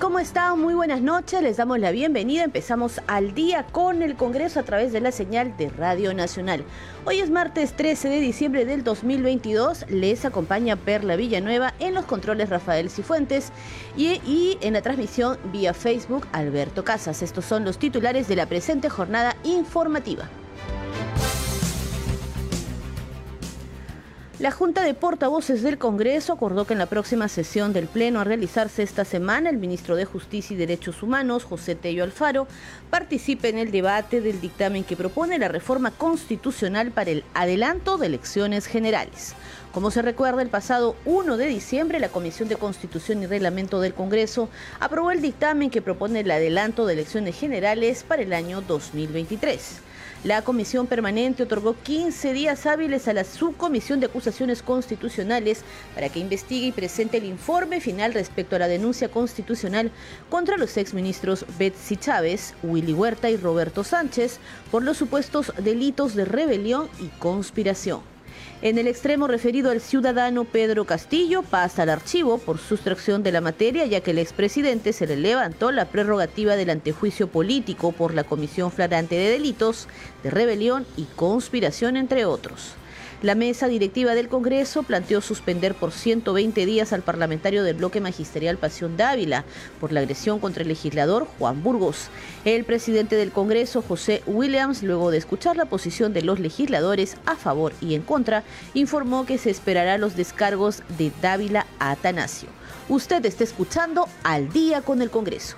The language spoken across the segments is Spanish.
¿Cómo están? Muy buenas noches. Les damos la bienvenida. Empezamos al día con el Congreso a través de la señal de Radio Nacional. Hoy es martes 13 de diciembre del 2022. Les acompaña Perla Villanueva en los controles Rafael Cifuentes y, y en la transmisión vía Facebook Alberto Casas. Estos son los titulares de la presente jornada informativa. La Junta de Portavoces del Congreso acordó que en la próxima sesión del Pleno a realizarse esta semana, el ministro de Justicia y Derechos Humanos, José Tello Alfaro, participe en el debate del dictamen que propone la reforma constitucional para el adelanto de elecciones generales. Como se recuerda, el pasado 1 de diciembre, la Comisión de Constitución y Reglamento del Congreso aprobó el dictamen que propone el adelanto de elecciones generales para el año 2023. La comisión permanente otorgó 15 días hábiles a la subcomisión de acusaciones constitucionales para que investigue y presente el informe final respecto a la denuncia constitucional contra los exministros Betsy Chávez, Willy Huerta y Roberto Sánchez por los supuestos delitos de rebelión y conspiración. En el extremo referido al ciudadano Pedro Castillo pasa al archivo por sustracción de la materia, ya que el expresidente se le levantó la prerrogativa del antejuicio político por la Comisión Flagrante de Delitos, de Rebelión y Conspiración, entre otros. La mesa directiva del Congreso planteó suspender por 120 días al parlamentario del bloque magisterial Pasión Dávila por la agresión contra el legislador Juan Burgos. El presidente del Congreso, José Williams, luego de escuchar la posición de los legisladores a favor y en contra, informó que se esperará los descargos de Dávila a Atanasio. Usted está escuchando al día con el Congreso.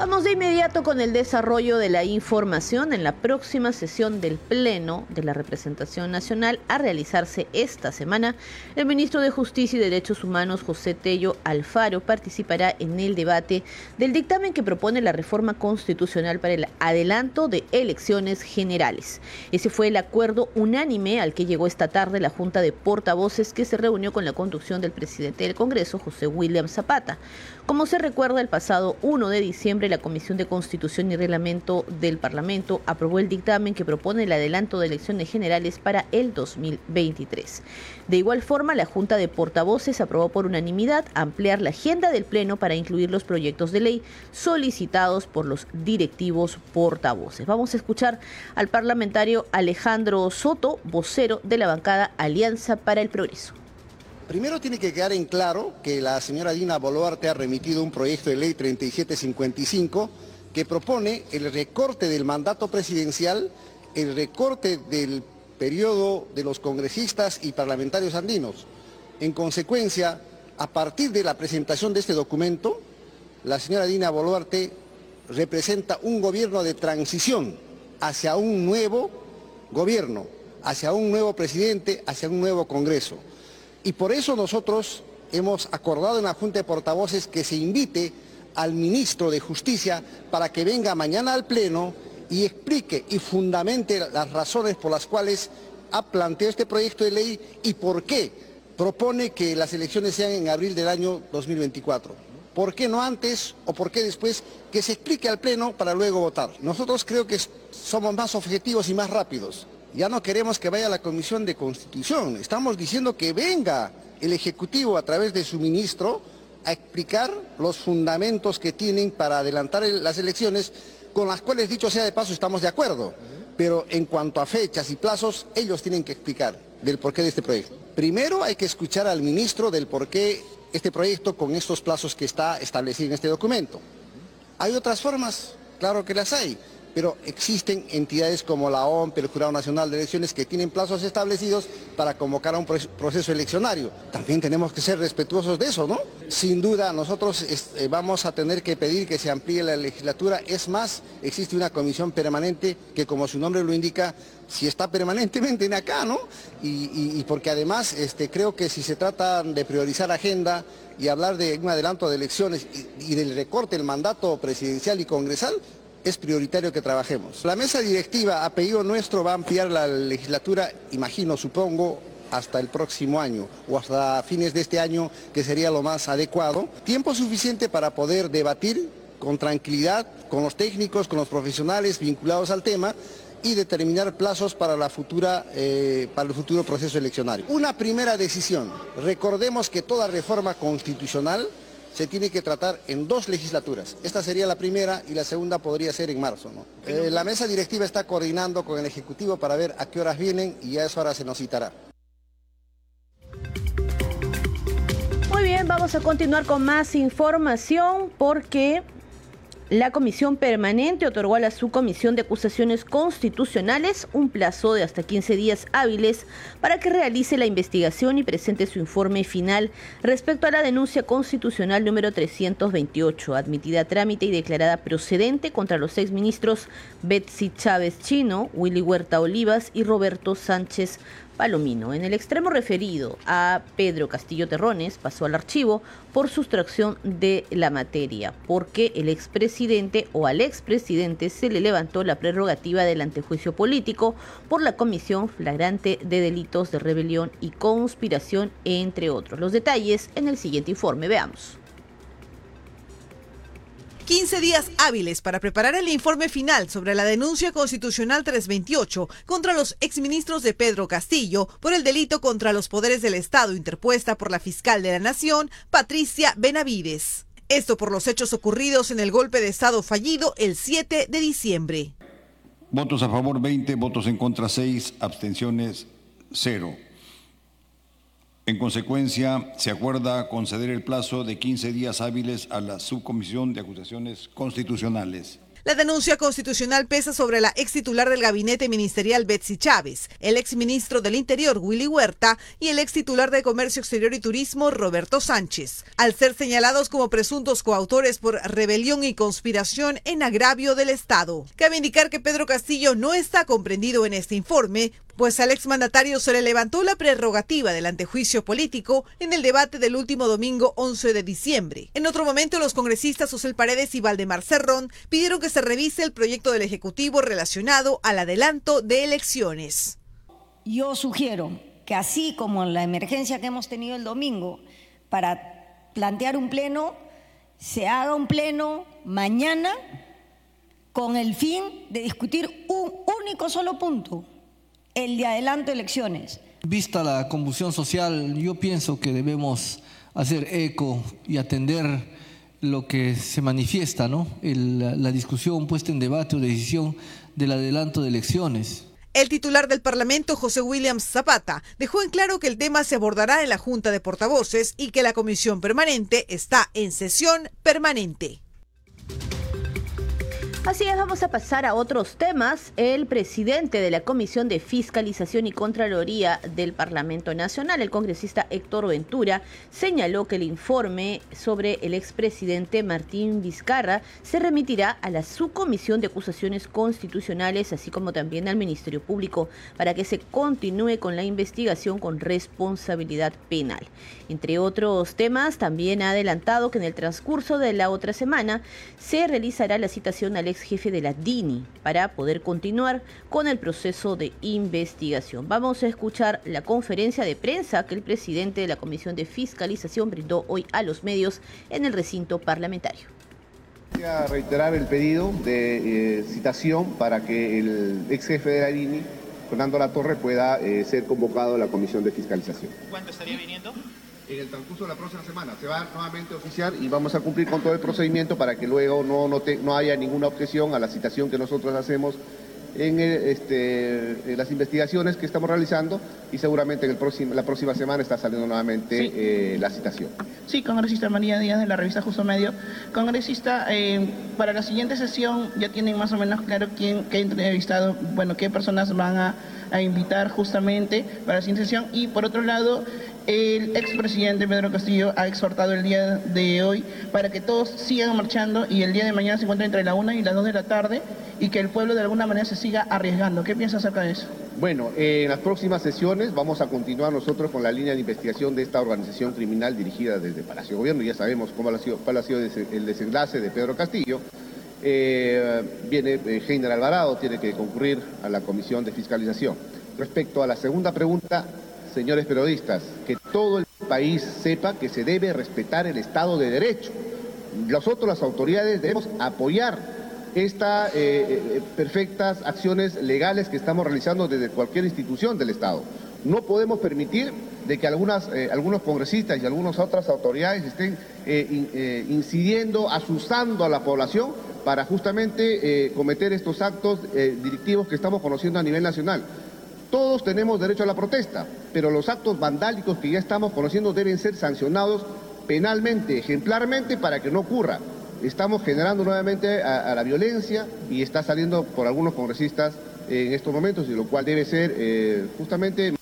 Vamos de inmediato con el desarrollo de la información en la próxima sesión del Pleno de la Representación Nacional a realizarse esta semana. El ministro de Justicia y Derechos Humanos, José Tello Alfaro, participará en el debate del dictamen que propone la reforma constitucional para el adelanto de elecciones generales. Ese fue el acuerdo unánime al que llegó esta tarde la Junta de Portavoces que se reunió con la conducción del presidente del Congreso, José William Zapata. Como se recuerda, el pasado 1 de diciembre la Comisión de Constitución y Reglamento del Parlamento aprobó el dictamen que propone el adelanto de elecciones generales para el 2023. De igual forma, la Junta de Portavoces aprobó por unanimidad ampliar la agenda del Pleno para incluir los proyectos de ley solicitados por los directivos portavoces. Vamos a escuchar al parlamentario Alejandro Soto, vocero de la bancada Alianza para el Progreso. Primero tiene que quedar en claro que la señora Dina Boluarte ha remitido un proyecto de ley 3755 que propone el recorte del mandato presidencial, el recorte del periodo de los congresistas y parlamentarios andinos. En consecuencia, a partir de la presentación de este documento, la señora Dina Boluarte representa un gobierno de transición hacia un nuevo gobierno, hacia un nuevo presidente, hacia un nuevo Congreso. Y por eso nosotros hemos acordado en la Junta de Portavoces que se invite al ministro de Justicia para que venga mañana al Pleno y explique y fundamente las razones por las cuales ha planteado este proyecto de ley y por qué propone que las elecciones sean en abril del año 2024. ¿Por qué no antes o por qué después? Que se explique al Pleno para luego votar. Nosotros creo que somos más objetivos y más rápidos. Ya no queremos que vaya a la Comisión de Constitución, estamos diciendo que venga el Ejecutivo a través de su ministro a explicar los fundamentos que tienen para adelantar las elecciones, con las cuales, dicho sea de paso, estamos de acuerdo. Pero en cuanto a fechas y plazos, ellos tienen que explicar del porqué de este proyecto. Primero hay que escuchar al ministro del porqué este proyecto con estos plazos que está establecido en este documento. Hay otras formas, claro que las hay pero existen entidades como la OMP, el Jurado Nacional de Elecciones, que tienen plazos establecidos para convocar a un proceso eleccionario. También tenemos que ser respetuosos de eso, ¿no? Sin duda, nosotros eh, vamos a tener que pedir que se amplíe la legislatura. Es más, existe una comisión permanente que, como su nombre lo indica, si está permanentemente en acá, ¿no? Y, porque además este, creo que si se trata de priorizar agenda y hablar de un adelanto de elecciones y, y del recorte del mandato presidencial y congresal, es prioritario que trabajemos. La mesa directiva a pedido nuestro va a ampliar la legislatura, imagino, supongo, hasta el próximo año o hasta fines de este año, que sería lo más adecuado. Tiempo suficiente para poder debatir con tranquilidad con los técnicos, con los profesionales vinculados al tema y determinar plazos para, la futura, eh, para el futuro proceso eleccionario. Una primera decisión. Recordemos que toda reforma constitucional se tiene que tratar en dos legislaturas. Esta sería la primera y la segunda podría ser en marzo. Eh, la mesa directiva está coordinando con el Ejecutivo para ver a qué horas vienen y a esa hora se nos citará. Muy bien, vamos a continuar con más información porque la Comisión Permanente otorgó a la Subcomisión de Acusaciones Constitucionales un plazo de hasta 15 días hábiles para que realice la investigación y presente su informe final respecto a la denuncia constitucional número 328, admitida a trámite y declarada procedente contra los seis ministros Betsy Chávez Chino, Willy Huerta Olivas y Roberto Sánchez Palomino. En el extremo referido a Pedro Castillo Terrones pasó al archivo por sustracción de la materia, porque el expresidente o al expresidente se le levantó la prerrogativa del antejuicio político por la comisión flagrante de delitos de rebelión y conspiración, entre otros. Los detalles en el siguiente informe. Veamos. 15 días hábiles para preparar el informe final sobre la denuncia constitucional 328 contra los exministros de Pedro Castillo por el delito contra los poderes del Estado interpuesta por la fiscal de la Nación, Patricia Benavides. Esto por los hechos ocurridos en el golpe de Estado fallido el 7 de diciembre. Votos a favor 20, votos en contra 6, abstenciones 0. En consecuencia, se acuerda conceder el plazo de 15 días hábiles a la Subcomisión de Acusaciones Constitucionales. La denuncia constitucional pesa sobre la ex titular del gabinete ministerial Betsy Chávez, el ex ministro del Interior Willy Huerta y el ex titular de Comercio Exterior y Turismo Roberto Sánchez, al ser señalados como presuntos coautores por rebelión y conspiración en agravio del Estado. Cabe indicar que Pedro Castillo no está comprendido en este informe, pues al exmandatario se le levantó la prerrogativa del antejuicio político en el debate del último domingo 11 de diciembre. En otro momento, los congresistas José Paredes y Valdemar Cerrón pidieron que se revise el proyecto del Ejecutivo relacionado al adelanto de elecciones. Yo sugiero que así como en la emergencia que hemos tenido el domingo para plantear un pleno, se haga un pleno mañana con el fin de discutir un único solo punto, el de adelanto elecciones. Vista la convulsión social, yo pienso que debemos hacer eco y atender lo que se manifiesta, ¿no? la discusión puesta en debate o decisión del adelanto de elecciones. El titular del Parlamento, José Williams Zapata, dejó en claro que el tema se abordará en la Junta de Portavoces y que la comisión permanente está en sesión permanente. Así es, vamos a pasar a otros temas. El presidente de la Comisión de Fiscalización y Contraloría del Parlamento Nacional, el congresista Héctor Ventura, señaló que el informe sobre el expresidente Martín Vizcarra se remitirá a la Subcomisión de Acusaciones Constitucionales, así como también al Ministerio Público, para que se continúe con la investigación con responsabilidad penal. Entre otros temas, también ha adelantado que en el transcurso de la otra semana se realizará la citación al ex jefe de la DINI para poder continuar con el proceso de investigación. Vamos a escuchar la conferencia de prensa que el presidente de la Comisión de Fiscalización brindó hoy a los medios en el recinto parlamentario. Voy a reiterar el pedido de eh, citación para que el ex jefe de la DINI, Fernando Latorre, pueda eh, ser convocado a la Comisión de Fiscalización. ¿Cuándo estaría viniendo? En el transcurso de la próxima semana. Se va nuevamente a oficiar y vamos a cumplir con todo el procedimiento para que luego no, no, no haya ninguna objeción a la citación que nosotros hacemos en, este, las investigaciones que estamos realizando y seguramente en el próximo, la próxima semana está saliendo nuevamente eh, la citación. Sí, congresista María Díaz de la revista Justo Medio. Congresista, eh, para la siguiente sesión ya tienen más o menos claro quién, qué ha entrevistado, bueno, qué personas van a, a invitar justamente para la siguiente sesión y por otro lado, el expresidente Pedro Castillo ha exhortado el día de hoy para que todos sigan marchando y el día de mañana se encuentren entre la una y las dos de la tarde y que el pueblo de alguna manera se siga arriesgando. ¿Qué piensa acerca de eso? Bueno, en las próximas sesiones vamos a continuar nosotros con la línea de investigación de esta organización criminal dirigida desde Palacio Gobierno. Ya sabemos cómo ha sido, cuál ha sido el desenlace de Pedro Castillo. Eh, viene eh, Heiner Alvarado, tiene que concurrir a la comisión de fiscalización. Respecto a la segunda pregunta, señores periodistas, que todo el país sepa que se debe respetar el Estado de Derecho. Nosotros, las autoridades, debemos apoyar estas eh, eh, perfectas acciones legales que estamos realizando desde cualquier institución del Estado. No podemos permitir de que algunas, algunos congresistas y algunas otras autoridades estén incidiendo, asustando a la población para justamente cometer estos actos directivos que estamos conociendo a nivel nacional. Todos tenemos derecho a la protesta, pero los actos vandálicos que ya estamos conociendo deben ser sancionados penalmente, ejemplarmente, para que no ocurra. Estamos generando nuevamente a, la violencia y está saliendo por algunos congresistas en estos momentos, y lo cual debe ser eh, justamente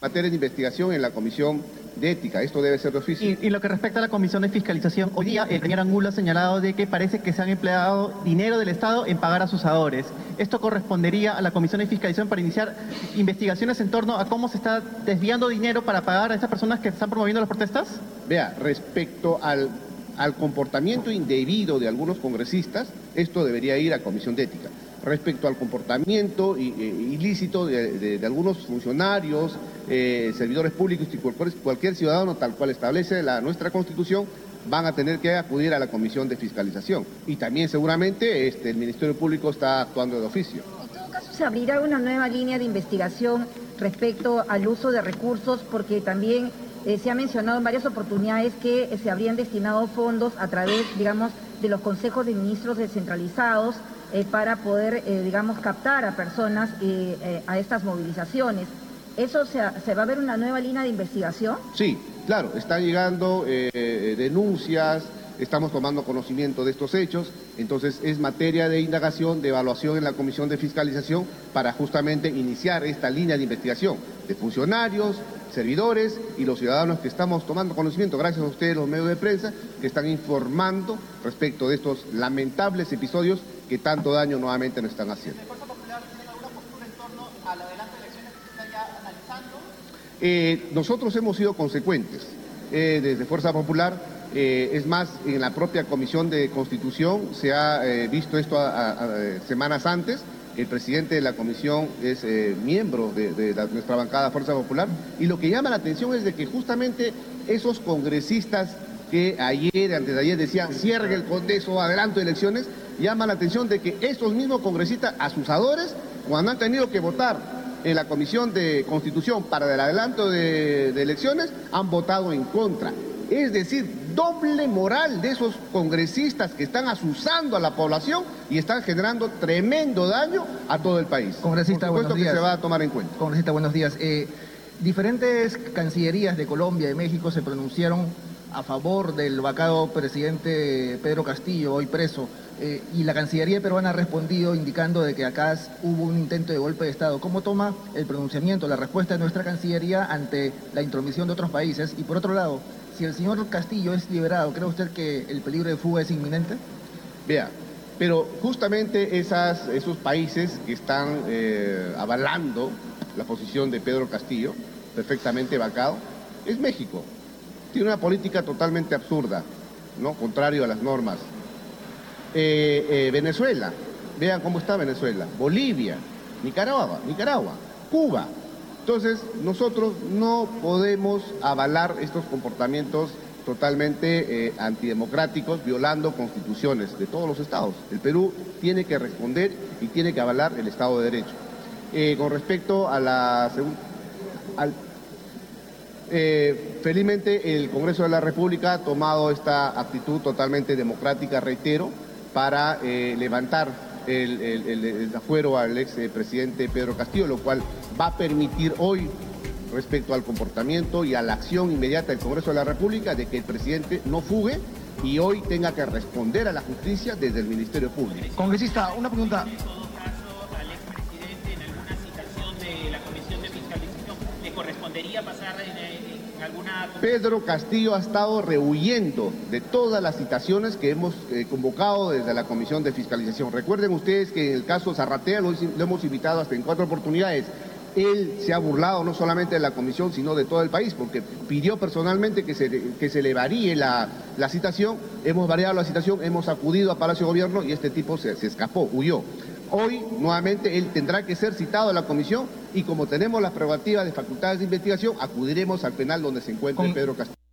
materia de investigación en la Comisión de Ética. Esto debe ser de oficio. Y, lo que respecta a la Comisión de Fiscalización, hoy día el señor Angulo ha señalado de que parece que se han empleado dinero del Estado en pagar a sus asadores. ¿Esto correspondería a la Comisión de Fiscalización para iniciar investigaciones en torno a cómo se está desviando dinero para pagar a esas personas que están promoviendo las protestas? Vea, respecto al, al comportamiento indebido de algunos congresistas, esto debería ir a Comisión de Ética respecto al comportamiento ilícito de, algunos funcionarios, eh, servidores públicos y cualquier, ciudadano, tal cual establece la, nuestra Constitución, van a tener que acudir a la Comisión de Fiscalización. Y también seguramente este, el Ministerio Público está actuando de oficio. En todo caso, se abrirá una nueva línea de investigación respecto al uso de recursos, porque también eh, se ha mencionado en varias oportunidades que se habrían destinado fondos a través, digamos, de los consejos de ministros descentralizados eh, para poder, eh, digamos, captar a personas eh, a estas movilizaciones. ¿Eso se, va a ver una nueva línea de investigación? Sí, claro, están llegando denuncias, estamos tomando conocimiento de estos hechos, entonces es materia de indagación, de evaluación en la Comisión de Fiscalización para justamente iniciar esta línea de investigación de funcionarios, servidores y los ciudadanos que estamos tomando conocimiento, gracias a ustedes los medios de prensa, que están informando respecto de estos lamentables episodios que tanto daño nuevamente nos están haciendo. Eh, nosotros hemos sido consecuentes eh, desde Fuerza Popular. Eh, es más, en la propia Comisión de Constitución se ha visto esto semanas antes. El presidente de la comisión es miembro de, nuestra bancada Fuerza Popular y lo que llama la atención es de que justamente esos congresistas que ayer, antes de ayer decían cierre el Congreso, adelanto de elecciones, llama la atención de que estos mismos congresistas asusadores, cuando han tenido que votar en la Comisión de Constitución para el adelanto de, elecciones, han votado en contra. Es decir, doble moral de esos congresistas que están asusando a la población y están generando tremendo daño a todo el país. Congresista, Por supuesto que se va a tomar en cuenta. Congresista, buenos días. Eh, diferentes cancillerías de Colombia y México se pronunciaron a favor del vacado presidente Pedro Castillo, hoy preso, eh, y la Cancillería peruana ha respondido indicando de que acá hubo un intento de golpe de Estado. ¿Cómo toma el pronunciamiento, la respuesta de nuestra Cancillería ante la intromisión de otros países? Y por otro lado, si el señor Castillo es liberado, ¿cree usted que el peligro de fuga es inminente? Vea, pero justamente esas, esos países que están eh, avalando la posición de Pedro Castillo, perfectamente vacado, es México tiene una política totalmente absurda, ¿no? contrario a las normas. Eh, eh, Venezuela, vean cómo está Venezuela, Bolivia, Nicaragua, Nicaragua, Cuba. Entonces, nosotros no podemos avalar estos comportamientos totalmente eh, antidemocráticos, violando constituciones de todos los estados. El Perú tiene que responder y tiene que avalar el Estado de Derecho. con respecto a la al eh, felizmente el Congreso de la República ha tomado esta actitud totalmente democrática, reitero, para eh, levantar el, el, desafuero al ex presidente Pedro Castillo, lo cual va a permitir hoy respecto al comportamiento y a la acción inmediata del Congreso de la República de que el presidente no fugue y hoy tenga que responder a la justicia desde el Ministerio Público. Congresista, una pregunta. correspondería pasar en, alguna... Pedro Castillo ha estado rehuyendo de todas las citaciones que hemos eh, convocado desde la Comisión de Fiscalización. Recuerden ustedes que en el caso Zarratea lo, hemos invitado hasta en cuatro oportunidades. Él se ha burlado no solamente de la comisión, sino de todo el país, porque pidió personalmente que se, que se le varíe la, citación. Hemos variado la citación, hemos acudido a Palacio de Gobierno y este tipo se, se escapó, huyó. Hoy, nuevamente, él tendrá que ser citado a la comisión y como tenemos las prerrogativas de facultades de investigación, acudiremos al penal donde se encuentre Pedro Castillo.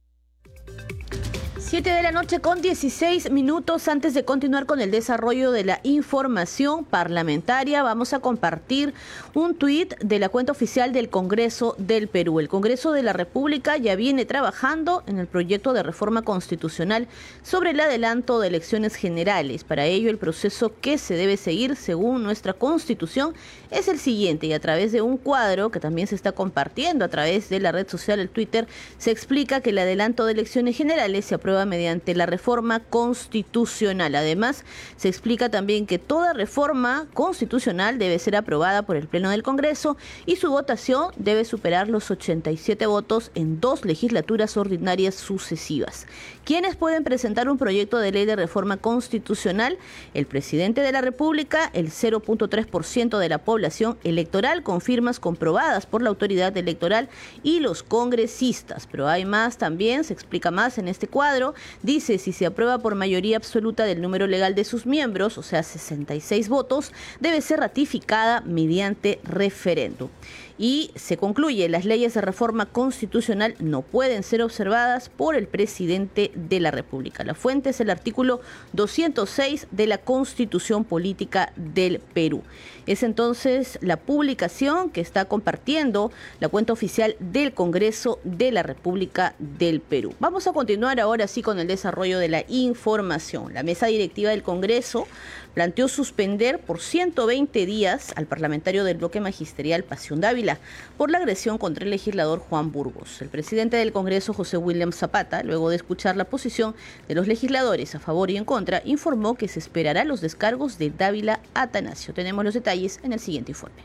7 de la noche con 16 minutos antes de continuar con el desarrollo de la información parlamentaria, vamos a compartir un tuit de la cuenta oficial del Congreso del Perú. El Congreso de la República ya viene trabajando en el proyecto de reforma constitucional sobre el adelanto de elecciones generales. Para ello, el proceso que se debe seguir según nuestra Constitución es el siguiente y a través de un cuadro que también se está compartiendo a través de la red social, el Twitter, se explica que el adelanto de elecciones generales se aprueba mediante la reforma constitucional. Además, se explica también que toda reforma constitucional debe ser aprobada por el Pleno del Congreso y su votación debe superar los 87 votos en dos legislaturas ordinarias sucesivas. ¿Quiénes pueden presentar un proyecto de ley de reforma constitucional? El presidente de la República, el 0.3% de la población electoral con firmas comprobadas por la autoridad electoral y los congresistas. Pero hay más también, se explica más en este cuadro. Dice, si se aprueba por mayoría absoluta del número legal de sus miembros, o sea, 66 votos, debe ser ratificada mediante referéndum y se concluye, las leyes de reforma constitucional no pueden ser observadas por el presidente de la República. La fuente es el artículo 206 de la Constitución Política del Perú. Es entonces la publicación que está compartiendo la cuenta oficial del Congreso de la República del Perú. Vamos a continuar ahora sí con el desarrollo de la información. La mesa directiva del Congreso planteó suspender por 120 días al parlamentario del bloque magisterial Pasión Dávila por la agresión contra el legislador Juan Burgos. El presidente del Congreso, José William Zapata, luego de escuchar la posición de los legisladores a favor y en contra, informó que se esperará los descargos de Dávila Atanasio. Tenemos los detalles en el siguiente informe.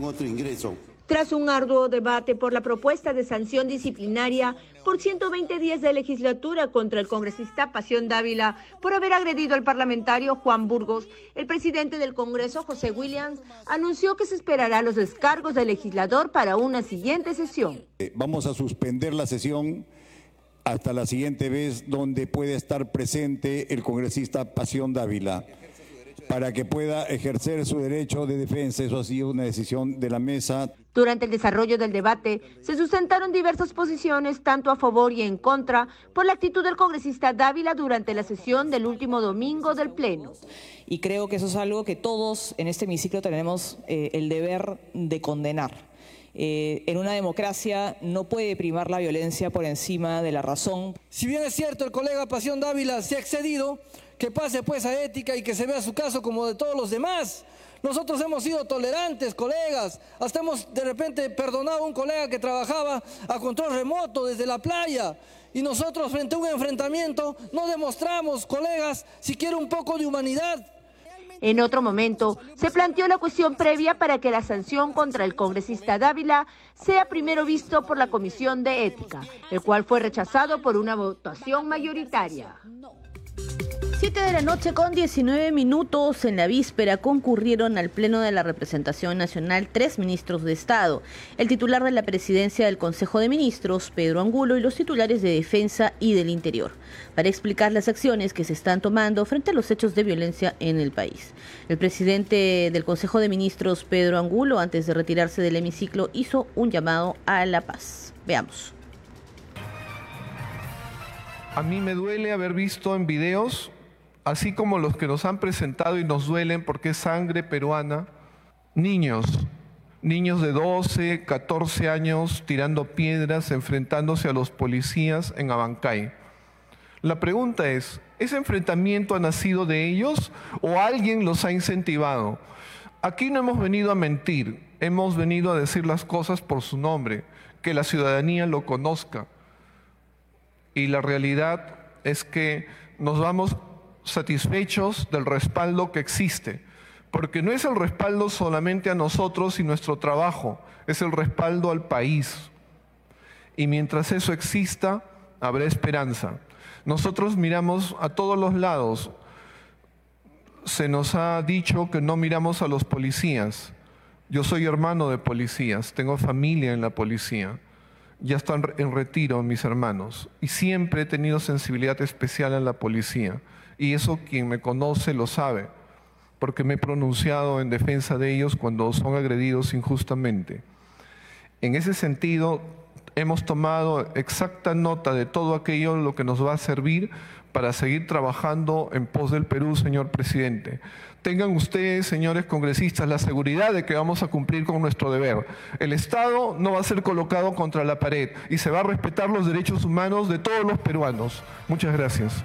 otro ingreso tras un arduo debate por la propuesta de sanción disciplinaria por 120 días de legislatura contra el congresista Pasión Dávila por haber agredido al parlamentario Juan Burgos, el presidente del Congreso, José Williams, anunció que se esperará los descargos del legislador para una siguiente sesión. Eh, vamos a suspender la sesión hasta la siguiente vez donde puede estar presente el congresista Pasión Dávila para que pueda ejercer su derecho de defensa. Eso ha sido una decisión de la mesa. Durante el desarrollo del debate se sustentaron diversas posiciones, tanto a favor y en contra, por la actitud del congresista Dávila durante la sesión del último domingo del Pleno. Y creo que eso es algo que todos en este hemiciclo tenemos eh, el deber de condenar. Eh, en una democracia no puede primar la violencia por encima de la razón. Si bien es cierto, el colega Pasión Dávila se ha excedido, que pase pues a ética y que se vea su caso como de todos los demás. Nosotros hemos sido tolerantes, colegas. Hasta hemos de repente perdonado a un colega que trabajaba a control remoto desde la playa. Y nosotros frente a un enfrentamiento no demostramos, colegas, siquiera un poco de humanidad. En otro momento, se planteó la cuestión previa para que la sanción contra el congresista Dávila sea primero visto por la Comisión de Ética, el cual fue rechazado por una votación mayoritaria. 7 de la noche con 19 minutos en la víspera concurrieron al Pleno de la Representación Nacional tres ministros de Estado, el titular de la presidencia del Consejo de Ministros, Pedro Angulo, y los titulares de Defensa y del Interior, para explicar las acciones que se están tomando frente a los hechos de violencia en el país. El presidente del Consejo de Ministros, Pedro Angulo, antes de retirarse del hemiciclo, hizo un llamado a la paz. Veamos. A mí me duele haber visto en videos así como los que nos han presentado y nos duelen porque es sangre peruana, niños, niños de 12, 14 años tirando piedras, enfrentándose a los policías en Abancay. La pregunta es, ¿Ese enfrentamiento ha nacido de ellos o alguien los ha incentivado? Aquí no hemos venido a mentir, hemos venido a decir las cosas por su nombre, que la ciudadanía lo conozca. Y la realidad es que nos vamos satisfechos del respaldo que existe, porque no es el respaldo solamente a nosotros y nuestro trabajo, es el respaldo al país. Y mientras eso exista, habrá esperanza. Nosotros miramos a todos los lados. Se nos ha dicho que no miramos a los policías. Yo soy hermano de policías, tengo familia en la policía. Ya están en retiro mis hermanos. Y siempre he tenido sensibilidad especial a la policía. Y eso quien me conoce lo sabe, porque me he pronunciado en defensa de ellos cuando son agredidos injustamente. En ese sentido, hemos tomado exacta nota de todo aquello lo que nos va a servir para seguir trabajando en pos del Perú, señor presidente. Tengan ustedes, señores congresistas, la seguridad de que vamos a cumplir con nuestro deber. El Estado no va a ser colocado contra la pared y se va a respetar los derechos humanos de todos los peruanos. Muchas gracias.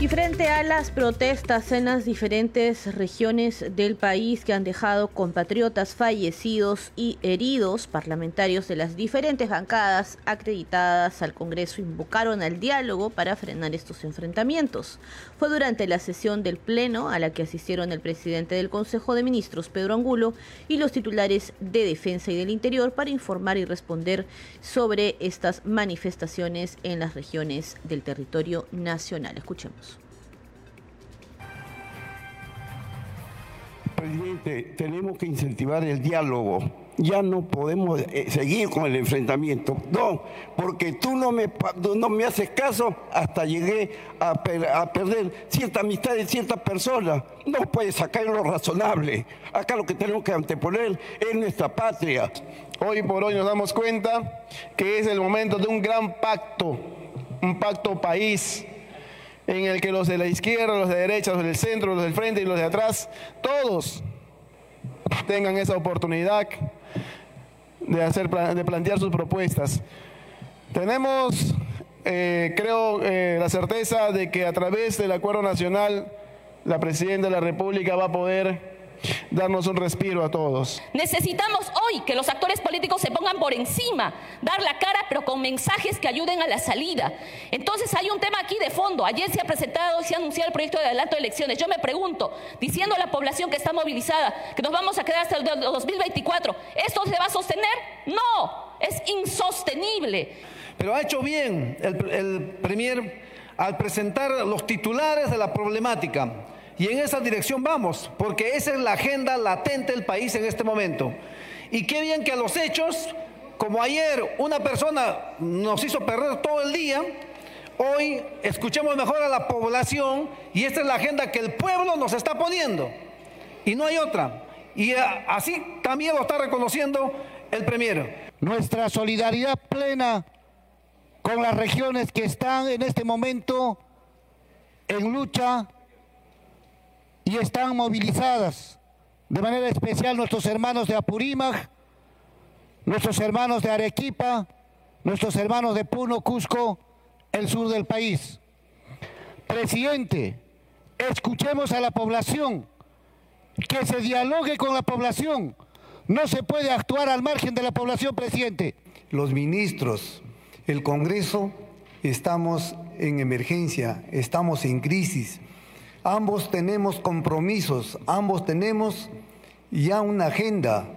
Y frente a las protestas en las diferentes regiones del país que han dejado compatriotas fallecidos y heridos, parlamentarios de las diferentes bancadas acreditadas al Congreso invocaron al diálogo para frenar estos enfrentamientos. Fue durante la sesión del Pleno a la que asistieron el presidente del Consejo de Ministros, Pedro Angulo, y los titulares de Defensa y del Interior para informar y responder sobre estas manifestaciones en las regiones del territorio nacional. Escuchemos. Presidente, tenemos que incentivar el diálogo. Ya no podemos eh, seguir con el enfrentamiento. No, porque tú no me, no me haces caso hasta llegué a, a perder cierta amistad de ciertas personas. No puedes sacar lo razonable. Acá lo que tenemos que anteponer es nuestra patria. Hoy por hoy nos damos cuenta que es el momento de un gran pacto, un pacto país en el que los de la izquierda, los de derecha, los del centro, los del frente y los de atrás, todos tengan esa oportunidad de, hacer, de plantear sus propuestas. Tenemos, eh, creo, eh, la certeza de que a través del Acuerdo Nacional la Presidenta de la República va a poder darnos un respiro a todos. Necesitamos hoy que los actores políticos se pongan por encima, dar la cara, pero con mensajes que ayuden a la salida. Entonces hay un tema aquí de fondo. Ayer se ha presentado, se ha anunciado el proyecto de adelanto de elecciones. Yo me pregunto, diciendo a la población que está movilizada, que nos vamos a quedar hasta el 2024, ¿esto se va a sostener? No, es insostenible. Pero ha hecho bien el, el Premier al presentar los titulares de la problemática y en esa dirección vamos, porque esa es la agenda latente del país en este momento. Y qué bien que a los hechos, como ayer una persona nos hizo perder todo el día, hoy escuchemos mejor a la población y esta es la agenda que el pueblo nos está poniendo. Y no hay otra. Y así también lo está reconociendo el Premier. Nuestra solidaridad plena con las regiones que están en este momento en lucha y están movilizadas de manera especial nuestros hermanos de Apurímac, nuestros hermanos de Arequipa, nuestros hermanos de Puno, Cusco, el sur del país. Presidente, escuchemos a la población, que se dialogue con la población. No se puede actuar al margen de la población, presidente. Los ministros, el Congreso, estamos en emergencia, estamos en crisis Ambos tenemos compromisos, ambos tenemos ya una agenda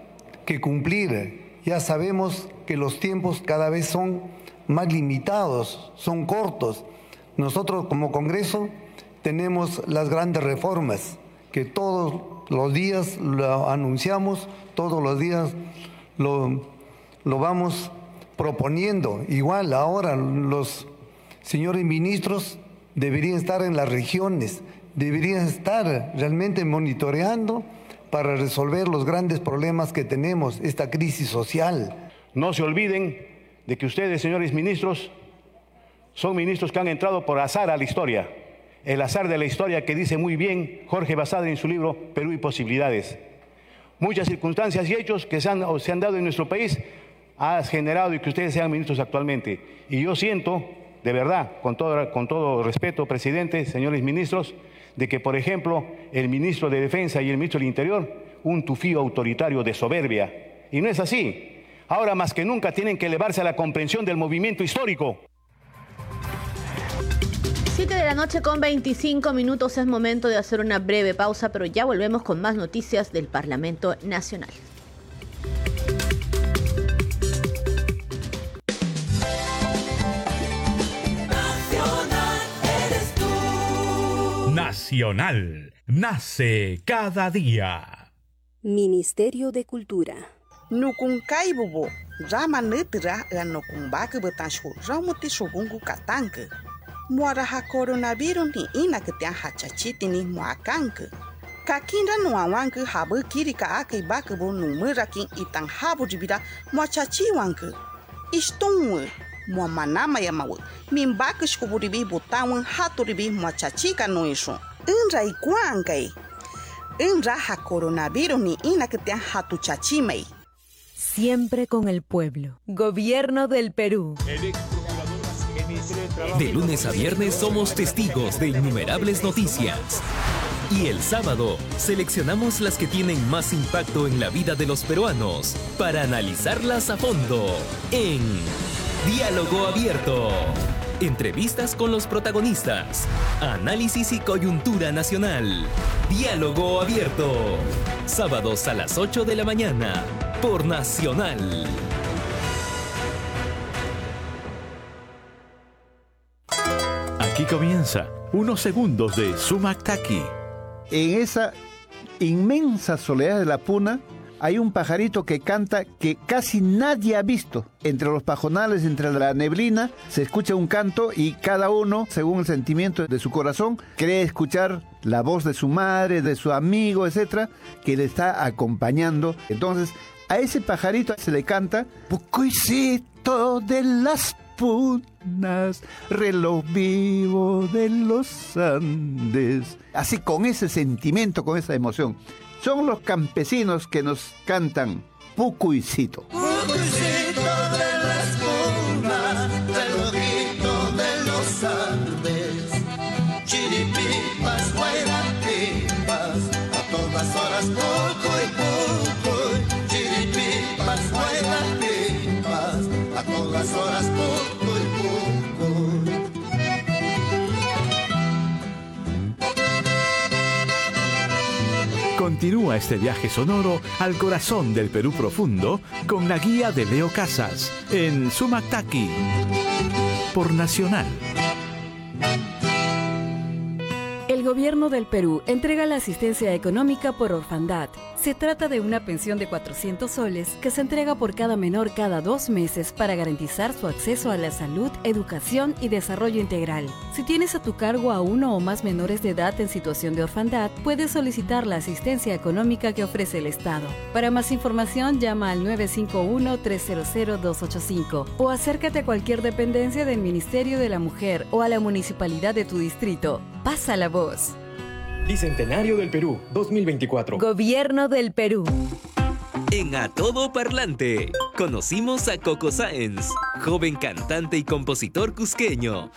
que cumplir. Ya sabemos que los tiempos cada vez son más limitados, son cortos. Nosotros como Congreso tenemos las grandes reformas que todos los días lo anunciamos, todos los días lo, lo vamos proponiendo. Igual ahora los señores ministros deberían estar en las regiones, deberían estar realmente monitoreando para resolver los grandes problemas que tenemos, esta crisis social. No se olviden de que ustedes, señores ministros, son ministros que han entrado por azar a la historia. El azar de la historia que dice muy bien Jorge Basadre en su libro Perú y Posibilidades. Muchas circunstancias y hechos que se han, se han dado en nuestro país ha generado y que ustedes sean ministros actualmente. Y yo siento de verdad, con todo, con todo respeto, presidente, señores ministros, de que, por ejemplo, el ministro de Defensa y el ministro del Interior, un tufío autoritario de soberbia. Y no es así. Ahora más que nunca tienen que elevarse a la comprensión del movimiento histórico. 7 de la noche con 25 minutos es momento de hacer una breve pausa, pero ya volvemos con más noticias del Parlamento Nacional. Nacional. Nace cada día. Ministerio de Cultura. Nukunkai bobo. Rama nutira ga nukumbaka betanshu. Ramuti subungu katanka. Muara ha coronavirus ni ina ketian hachachiti ni muakanka. Kakinda nuawanka habu kiri ka aka ibaka bo numura kin itang habu jibira muachachi wanka. Mua manama ya mawe min baka shkuburibi butawan haturibi mua chachika no eso inra ikuankai inra ha coronavirus ni ina que te hatu chachimei Siempre con el pueblo. Gobierno del Perú. De lunes a viernes somos testigos de innumerables noticias. Y el sábado seleccionamos las que tienen más impacto en la vida de los peruanos para analizarlas a fondo en Diálogo Abierto. Entrevistas con los protagonistas. Análisis y coyuntura nacional. Diálogo Abierto. Sábados a las 8 de la mañana. Por Nacional. Aquí comienza unos segundos de Sumac Taki. En esa inmensa soledad de la puna hay un pajarito que canta que casi nadie ha visto. Entre los pajonales, entre la neblina, se escucha un canto y cada uno, según el sentimiento de su corazón, cree escuchar la voz de su madre, de su amigo, etcétera, que le está acompañando. Entonces, a ese pajarito se le canta Pucuicito de las punas, reloj vivo de los Andes. Así con ese sentimiento, con esa emoción. Son los campesinos que nos cantan Pucuicito. Continúa este viaje sonoro al corazón del Perú profundo con la guía de Leo Casas en Sumataki por Nacional. Gobierno del Perú entrega la asistencia económica por orfandad. Se trata de una pensión de 400 soles que se entrega por cada menor cada dos meses para garantizar su acceso a la salud, educación y desarrollo integral. Si tienes a tu cargo a uno o más menores de edad en situación de orfandad, puedes solicitar la asistencia económica que ofrece el Estado. Para más información, llama al 951-300-285 o acércate a cualquier dependencia del Ministerio de la Mujer o a la municipalidad de tu distrito. Pasa la voz. Bicentenario del Perú 2024. Gobierno del Perú. En A Todo Parlante, conocimos a Coco Sáenz, joven cantante y compositor cusqueño.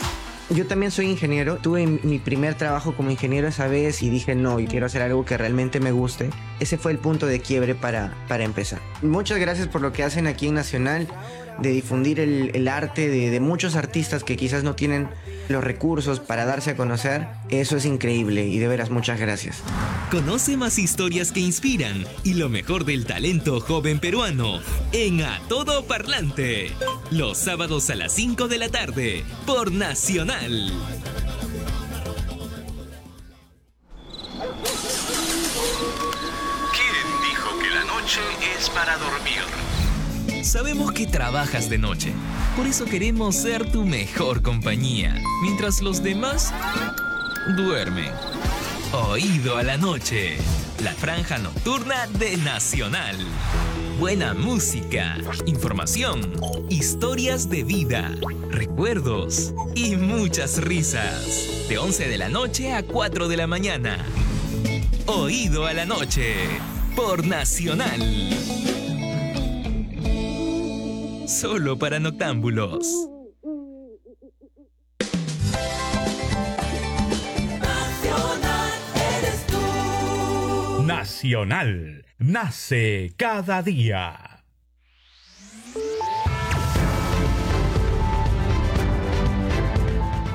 Yo también soy ingeniero. Tuve mi primer trabajo como ingeniero esa vez y dije, no, yo quiero hacer algo que realmente me guste. Ese fue el punto de quiebre para, para empezar. Muchas gracias por lo que hacen aquí en Nacional, de difundir el, el arte de, de muchos artistas que quizás no tienen los recursos para darse a conocer. Eso es increíble y de veras muchas gracias. Conoce más historias que inspiran y lo mejor del talento joven peruano en A Todo Parlante. Los sábados a las 5 de la tarde por Nacional. ¿Quién dijo que la noche es para dormir? Sabemos que trabajas de noche, por eso queremos ser tu mejor compañía, mientras los demás duermen. Oído a la noche, la franja nocturna de Nacional. Buena música, información, historias de vida, recuerdos y muchas risas. De 11 de la noche a 4 de la mañana. Oído a la noche, por Nacional solo para noctámbulos. Nacional. Nacional nace cada día.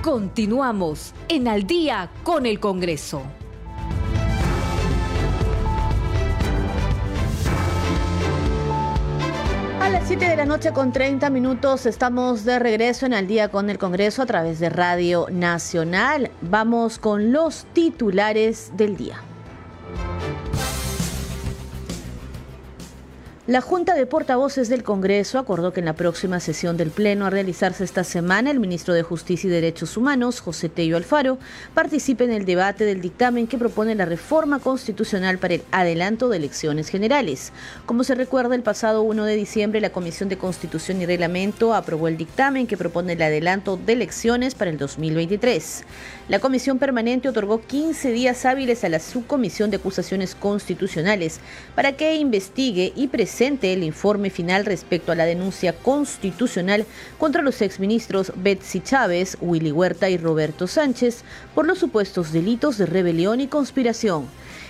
Continuamos en Al día con el Congreso. Las 7 de la noche con 30 minutos estamos de regreso en Al día con el Congreso a través de Radio Nacional. Vamos con los titulares del día. La Junta de Portavoces del Congreso acordó que en la próxima sesión del Pleno a realizarse esta semana, el ministro de Justicia y Derechos Humanos, José Tello Alfaro, participe en el debate del dictamen que propone la reforma constitucional para el adelanto de elecciones generales. Como se recuerda, el pasado 1 de diciembre la Comisión de Constitución y Reglamento aprobó el dictamen que propone el adelanto de elecciones para el 2023. La Comisión Permanente otorgó 15 días hábiles a la Subcomisión de Acusaciones Constitucionales para que investigue y presente el informe final respecto a la denuncia constitucional contra los exministros Betsy Chávez, Willy Huerta y Roberto Sánchez por los supuestos delitos de rebelión y conspiración.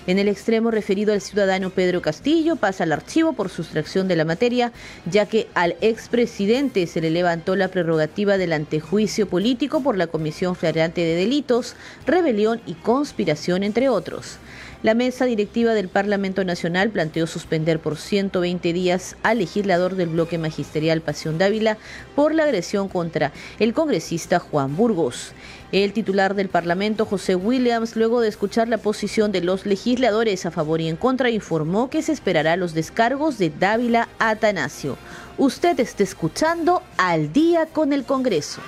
En el extremo referido al ciudadano Pedro Castillo pasa al archivo por sustracción de la materia, ya que al expresidente se le levantó la prerrogativa del antejuicio político por la Comisión Flagrante de Delitos, Rebelión y Conspiración, entre otros. La mesa directiva del Parlamento Nacional planteó suspender por 120 días al legislador del bloque magisterial Pasión Dávila por la agresión contra el congresista Juan Burgos. El titular del Parlamento, José Williams, luego de escuchar la posición de los legisladores a favor y en contra, informó que se esperará los descargos de Dávila Atanasio. Usted está escuchando al día con el Congreso.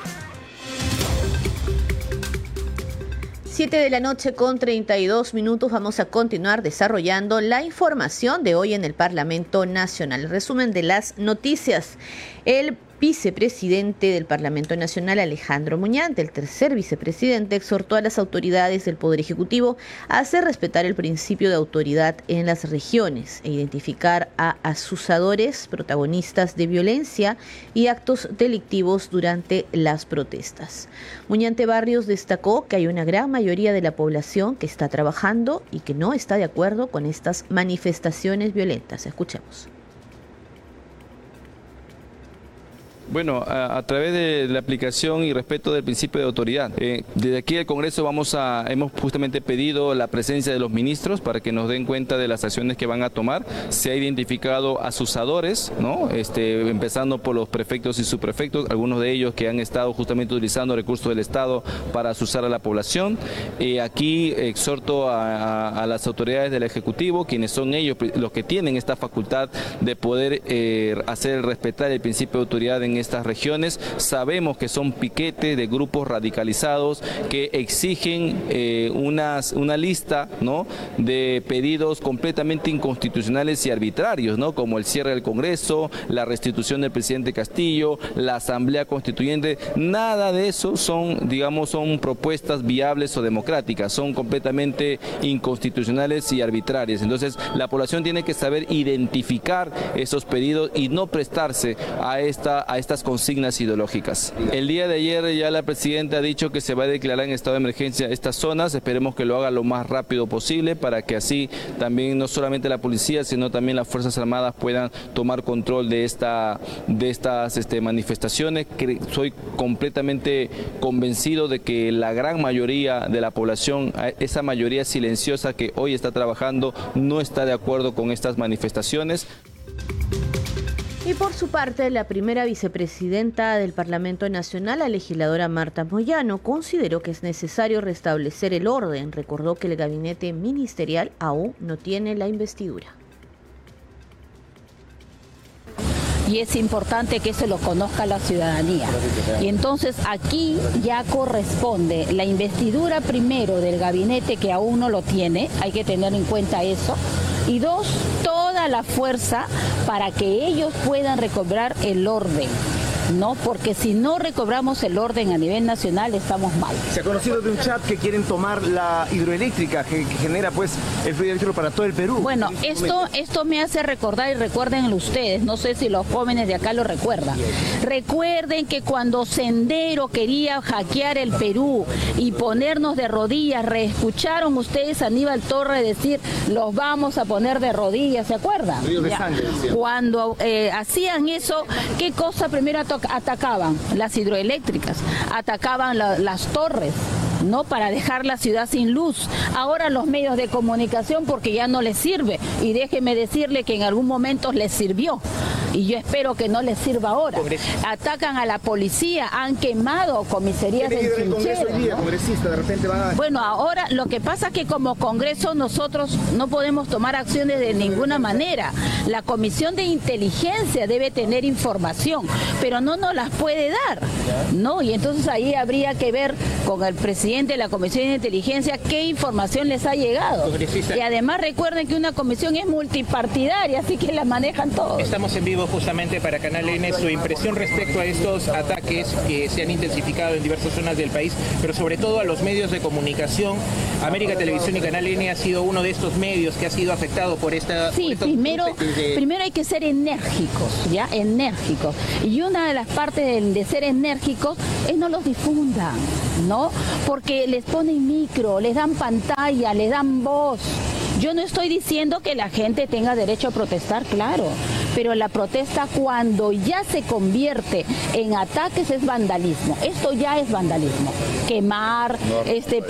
7 de la noche con 32 minutos vamos a continuar desarrollando la información de hoy en el Parlamento Nacional. Resumen de las noticias. El vicepresidente del Parlamento Nacional, Alejandro Muñante, el tercer vicepresidente, exhortó a las autoridades del Poder Ejecutivo a hacer respetar el principio de autoridad en las regiones e identificar a asusadores, protagonistas de violencia y actos delictivos durante las protestas. Muñante Barrios destacó que hay una gran mayoría de la población que está trabajando y que no está de acuerdo con estas manifestaciones violentas. Escuchemos. Bueno, a, través de la aplicación y respeto del principio de autoridad. Eh, desde aquí el Congreso vamos a, hemos justamente pedido la presencia de los ministros para que nos den cuenta de las acciones que van a tomar. Se ha identificado asusadores, ¿no? Este, empezando por los prefectos y subprefectos, algunos de ellos que han estado justamente utilizando recursos del Estado para asusar a la población. Eh, aquí exhorto a, las autoridades del Ejecutivo, quienes son ellos los que tienen esta facultad de poder eh, hacer respetar el principio de autoridad en estas regiones. Sabemos que son piquetes de grupos radicalizados que exigen eh, una lista ¿no? de pedidos completamente inconstitucionales y arbitrarios, ¿no? como el cierre del Congreso, la restitución del presidente Castillo, la Asamblea Constituyente. Nada de eso son, digamos, son propuestas viables o democráticas, son completamente inconstitucionales y arbitrarias. Entonces, la población tiene que saber identificar esos pedidos y no prestarse a esta, a esta estas consignas ideológicas. El día de ayer ya la presidenta ha dicho que se va a declarar en estado de emergencia estas zonas, esperemos que lo haga lo más rápido posible para que así también no solamente la policía, sino también las Fuerzas Armadas puedan tomar control de, esta, de estas este, manifestaciones. Soy completamente convencido de que la gran mayoría de la población, esa mayoría silenciosa que hoy está trabajando, no está de acuerdo con estas manifestaciones. Y por su parte, la primera vicepresidenta del Parlamento Nacional, la legisladora Marta Moyano, consideró que es necesario restablecer el orden. Recordó que el gabinete ministerial aún no tiene la investidura. Y es importante que eso lo conozca la ciudadanía. Y entonces aquí ya corresponde la investidura primero del gabinete que aún no lo tiene, hay que tener en cuenta eso, y dos, toda la fuerza para que ellos puedan recobrar el orden. ¿No? Porque si no recobramos el orden a nivel nacional estamos mal. Se ha conocido de un chat que quieren tomar la hidroeléctrica que, que genera pues el fluido eléctrico para todo el Perú. Bueno, esto, esto me hace recordar y recuérdenlo ustedes, no sé si los jóvenes de acá lo recuerdan. Recuerden que cuando Sendero quería hackear el Perú y ponernos de rodillas, reescucharon ustedes a Aníbal Torre decir, los vamos a poner de rodillas, ¿se acuerdan? Río de Ya. sangre, decía. Cuando eh, hacían eso, ¿qué cosa primero ato- atacaban? Las hidroeléctricas, atacaban la- las torres. ¿No? Para dejar la ciudad sin luz. Ahora los medios de comunicación porque ya no les sirve. Y déjeme decirle que en algún momento les sirvió. Y yo espero que no les sirva ahora. Atacan a la policía, han quemado comisarías ¿Qué en del Congreso Chinchero, hoy día, ¿no? congresista? De repente van a... Bueno, ahora lo que pasa es que como Congreso nosotros no podemos tomar acciones de ninguna manera. La Comisión de Inteligencia debe tener información, pero no nos las puede dar, ¿no? Y entonces ahí habría que ver con el presidente de la Comisión de Inteligencia qué información les ha llegado. Y además recuerden que una comisión es multipartidaria, así que la manejan todos. Estamos en vivo justamente para Canal N. Su impresión respecto a estos ataques que se han intensificado en diversas zonas del país, pero sobre todo a los medios de comunicación. América Televisión y Canal N ha sido uno de estos medios que ha sido afectado por esta. Sí, primero, de- primero hay que ser enérgicos, ¿ya? Enérgicos. Y una de las partes de, de ser enérgicos es no los difundan, ¿no? Porque les ponen micro, les dan pantalla, les dan voz. Yo no estoy diciendo que la gente tenga derecho a protestar, claro, pero la protesta cuando ya se convierte en ataques es vandalismo. Esto ya es vandalismo. Quemar, este,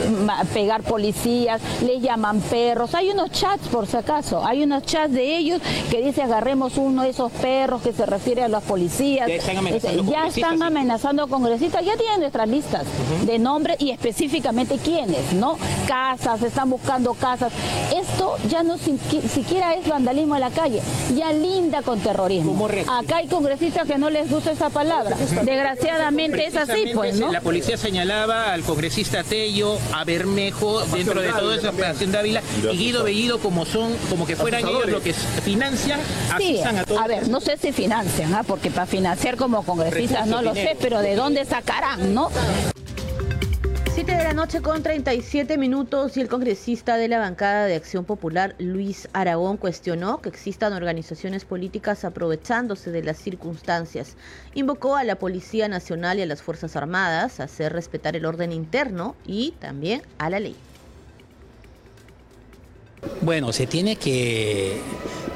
pegar policías, le llaman perros. Hay unos chats, por si acaso, hay unos chats de ellos que dice agarremos uno de esos perros que se refiere a las policías. Ya están amenazando Este, ya sí. congresistas, ya tienen nuestras listas de nombres y específicamente quiénes, ¿no? Casas, están buscando casas. Esto ya no siqui- siquiera es vandalismo en la calle, ya linda con terrorismo. Acá hay congresistas que no les gusta esa palabra. Desgraciadamente es así, pues, ¿no? La policía señalaba al congresista Tello, a Bermejo, dentro de toda esa operación Dávila, y Guido Bellido como son, como que fueran ellos Acusadores. lo que financian, Sí, a todos. a ver, no sé si financian, ¿ah? porque para financiar como congresistas no lo sé, pero ¿de dónde sacarán, no? 7 de la noche con 37 minutos y el congresista de la bancada de Acción Popular, Luis Aragón, cuestionó que existan organizaciones políticas aprovechándose de las circunstancias. Invocó a la Policía Nacional y a las Fuerzas Armadas a hacer respetar el orden interno y también a la ley. Bueno, se tiene que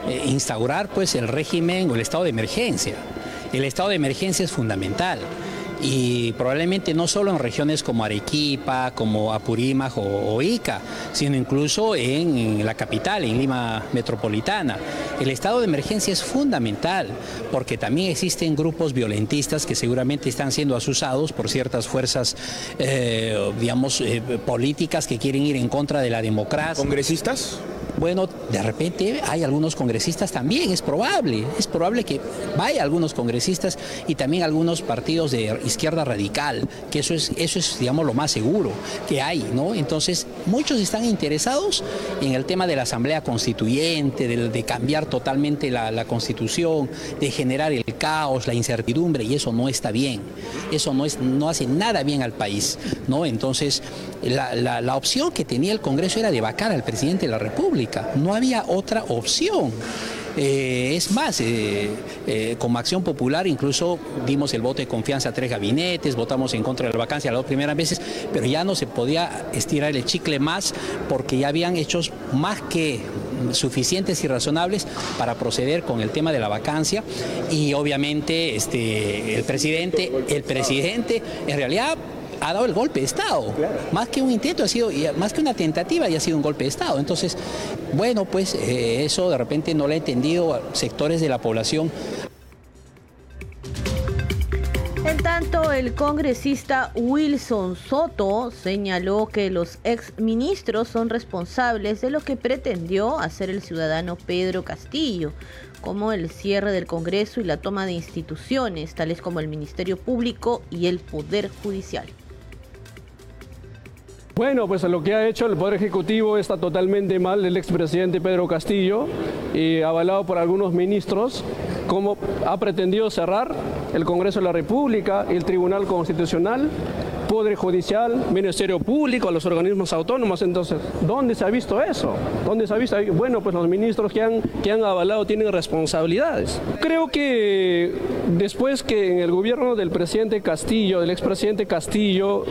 eh, instaurar pues el régimen o el estado de emergencia. El estado de emergencia es fundamental y probablemente no solo en regiones como Arequipa, como Apurímac o, Ica, sino incluso en, en la capital, en Lima metropolitana. El estado de emergencia es fundamental porque también existen grupos violentistas que seguramente están siendo asusados por ciertas fuerzas, eh, digamos, eh, políticas que quieren ir en contra de la democracia. ¿Congresistas? Bueno, de repente hay algunos congresistas también, es probable, es probable que vaya algunos congresistas y también algunos partidos de izquierda radical, que eso es, eso es, digamos, lo más seguro que hay, ¿no? Entonces, muchos están interesados en el tema de la Asamblea Constituyente, de, cambiar totalmente la, Constitución, de generar el caos, la incertidumbre, y eso no está bien, eso no, es, no hace nada bien al país, ¿no? Entonces, la- la opción que tenía el Congreso era de vacar al presidente de la República, no había otra opción. Eh, es más, eh, eh, como Acción Popular incluso dimos el voto de confianza a tres gabinetes, votamos en contra de la vacancia las dos primeras veces, pero ya no se podía estirar el chicle más porque ya habían hechos más que suficientes y razonables para proceder con el tema de la vacancia y obviamente este, el presidente, el presidente en realidad ha dado el golpe de Estado. Más que un intento, ha sido, y más que una tentativa, ya ha sido un golpe de Estado. Entonces, bueno, pues eh, eso de repente no lo ha entendido a sectores de la población. En tanto, el congresista Wilson Soto señaló que los exministros son responsables de lo que pretendió hacer el ciudadano Pedro Castillo, como el cierre del Congreso y la toma de instituciones, tales como el Ministerio Público y el Poder Judicial. Bueno, pues lo que ha hecho el Poder Ejecutivo está totalmente mal el expresidente Pedro Castillo y avalado por algunos ministros como ha pretendido cerrar el Congreso de la República, el Tribunal Constitucional, Poder Judicial, Ministerio Público, los organismos autónomos. Entonces, ¿dónde se ha visto eso? ¿Dónde se ha visto? Bueno, pues los ministros que han, que han avalado tienen responsabilidades. Creo que después que en el gobierno del presidente Castillo, del expresidente Castillo,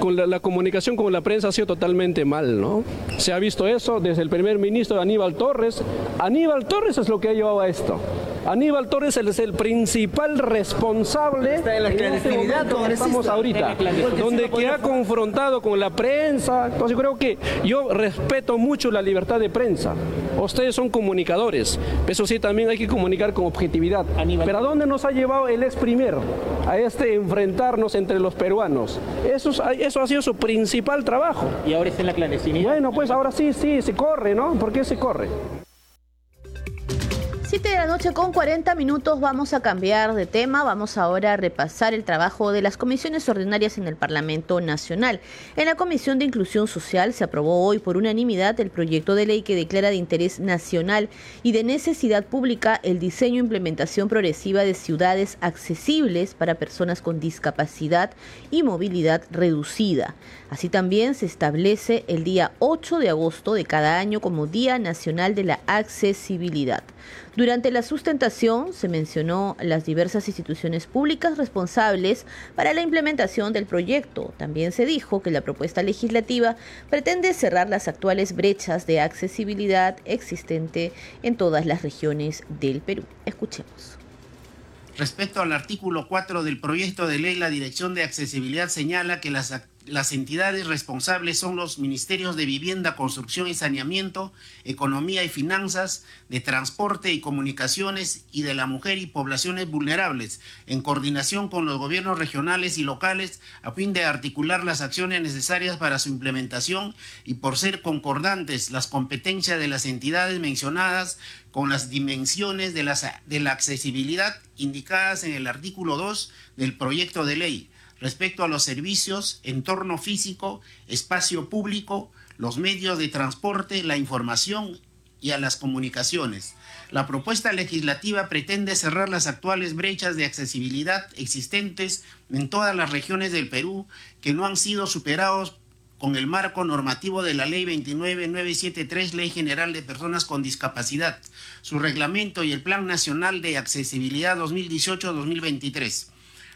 con la, la, comunicación con la prensa ha sido totalmente mal, ¿no? Se ha visto eso desde el primer ministro Aníbal Torres. Aníbal Torres es lo que ha llevado a esto. Aníbal Torres es el principal responsable Está en la clandestinidad, este donde estamos ahorita, donde que ha confrontado con la prensa. Entonces creo que yo respeto mucho la libertad de prensa. Ustedes son comunicadores, eso sí también hay que comunicar con objetividad. Pero ¿a dónde nos ha llevado el ex primer? A este enfrentarnos entre los peruanos. Eso, eso ha sido su principal trabajo. Y ahora está en la clandestinidad. Bueno, pues ahora sí, sí, se corre, ¿no? ¿Por qué se corre? 7 de la noche con 40 minutos vamos a cambiar de tema. Vamos ahora a repasar el trabajo de las comisiones ordinarias en el Parlamento Nacional. En la Comisión de Inclusión Social se aprobó hoy por unanimidad el proyecto de ley que declara de interés nacional y de necesidad pública el diseño e implementación progresiva de ciudades accesibles para personas con discapacidad y movilidad reducida. Así también se establece el día 8 de agosto de cada año como Día Nacional de la Accesibilidad. Durante la sustentación se mencionó las diversas instituciones públicas responsables para la implementación del proyecto. También se dijo que la propuesta legislativa pretende cerrar las actuales brechas de accesibilidad existente en todas las regiones del Perú. Escuchemos. Respecto al artículo 4 del proyecto de ley, la Dirección de Accesibilidad señala que las las entidades responsables son los ministerios de Vivienda, Construcción y Saneamiento, Economía y Finanzas, de Transporte y Comunicaciones y de la Mujer y Poblaciones Vulnerables, en coordinación con los gobiernos regionales y locales a fin de articular las acciones necesarias para su implementación y por ser concordantes las competencias de las entidades mencionadas con las dimensiones de, las, de la accesibilidad indicadas en el artículo 2 del proyecto de ley respecto a los servicios, entorno físico, espacio público, los medios de transporte, la información y a las comunicaciones. La propuesta legislativa pretende cerrar las actuales brechas de accesibilidad existentes en todas las regiones del Perú que no han sido superados con el marco normativo de la Ley 29973, Ley General de Personas con Discapacidad, su reglamento y el Plan Nacional de Accesibilidad 2018-2023.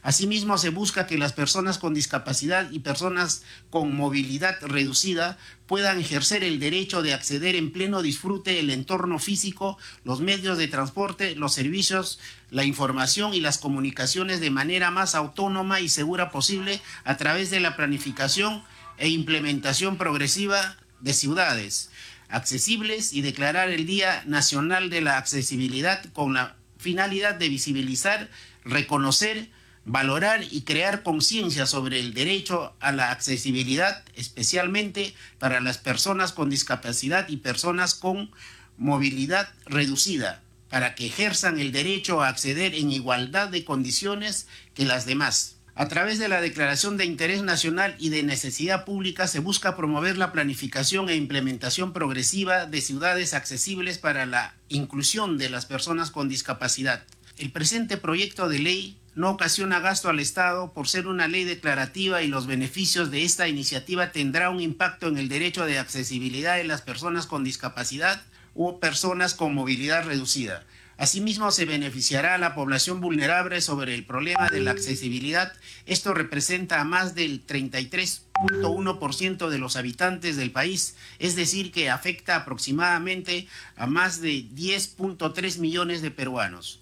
Asimismo, se busca que las personas con discapacidad y personas con movilidad reducida puedan ejercer el derecho de acceder en pleno disfrute el entorno físico, los medios de transporte, los servicios, la información y las comunicaciones de manera más autónoma y segura posible a través de la planificación e implementación progresiva de ciudades accesibles y declarar el Día Nacional de la Accesibilidad con la finalidad de visibilizar, reconocer, valorar y crear conciencia sobre el derecho a la accesibilidad, especialmente para las personas con discapacidad y personas con movilidad reducida, para que ejerzan el derecho a acceder en igualdad de condiciones que las demás. A través de la Declaración de Interés Nacional y de Necesidad Pública se busca promover la planificación e implementación progresiva de ciudades accesibles para la inclusión de las personas con discapacidad. El presente proyecto de ley no ocasiona gasto al Estado por ser una ley declarativa y los beneficios de esta iniciativa tendrá un impacto en el derecho de accesibilidad de las personas con discapacidad u personas con movilidad reducida. Asimismo, se beneficiará a la población vulnerable sobre el problema de la accesibilidad. Esto representa a más del 33.1% de los habitantes del país, es decir, que afecta aproximadamente a más de 10.3 millones de peruanos.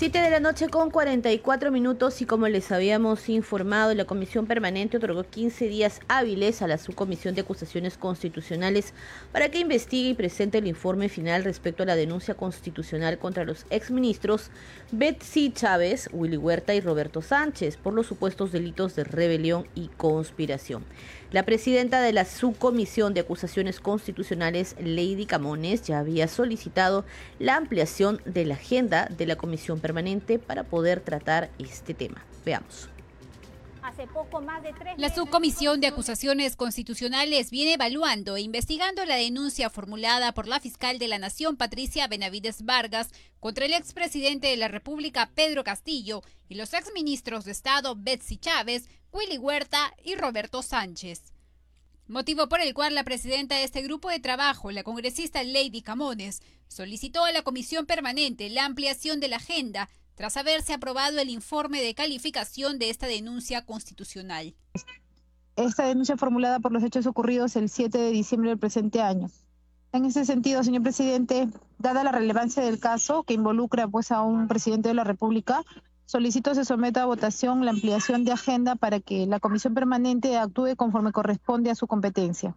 7 de la noche con 44 minutos y como les habíamos informado, la Comisión Permanente otorgó 15 días hábiles a la Subcomisión de Acusaciones Constitucionales para que investigue y presente el informe final respecto a la denuncia constitucional contra los exministros Betsy Chávez, Willy Huerta y Roberto Sánchez por los supuestos delitos de rebelión y conspiración. La presidenta de la Subcomisión de Acusaciones Constitucionales, Lady Camones, ya había solicitado la ampliación de la agenda de la Comisión Permanente para poder tratar este tema. Veamos. Hace poco más de tres La subcomisión de acusaciones constitucionales viene evaluando e investigando la denuncia formulada por la fiscal de la Nación, Patricia Benavides Vargas, contra el expresidente de la República, Pedro Castillo, y los exministros de Estado, Betsy Chávez, Willy Huerta y Roberto Sánchez. Motivo por el cual la presidenta de este grupo de trabajo, la congresista Lady Camones, solicitó a la comisión permanente la ampliación de la agenda tras haberse aprobado el informe de calificación de esta denuncia constitucional. Esta denuncia formulada por los hechos ocurridos el 7 de diciembre del presente año. En ese sentido, señor presidente, dada la relevancia del caso que involucra pues a un presidente de la República, solicito se someta a votación la ampliación de agenda para que la comisión permanente actúe conforme corresponde a su competencia.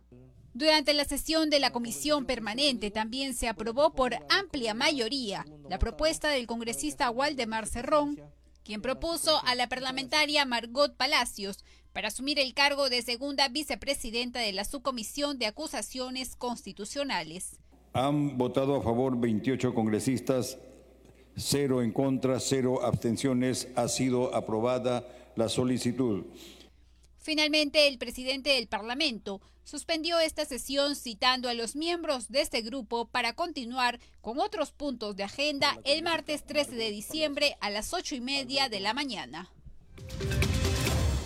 Durante la sesión de la comisión permanente también se aprobó por amplia mayoría la propuesta del congresista Waldemar Cerrón, quien propuso a la parlamentaria Margot Palacios para asumir el cargo de segunda vicepresidenta de la subcomisión de acusaciones constitucionales. Han votado a favor 28 congresistas, cero en contra, cero abstenciones. Ha sido aprobada la solicitud. Finalmente, el presidente del Parlamento suspendió esta sesión citando a los miembros de este grupo para continuar con otros puntos de agenda el martes 13 de diciembre a las ocho y media de la mañana.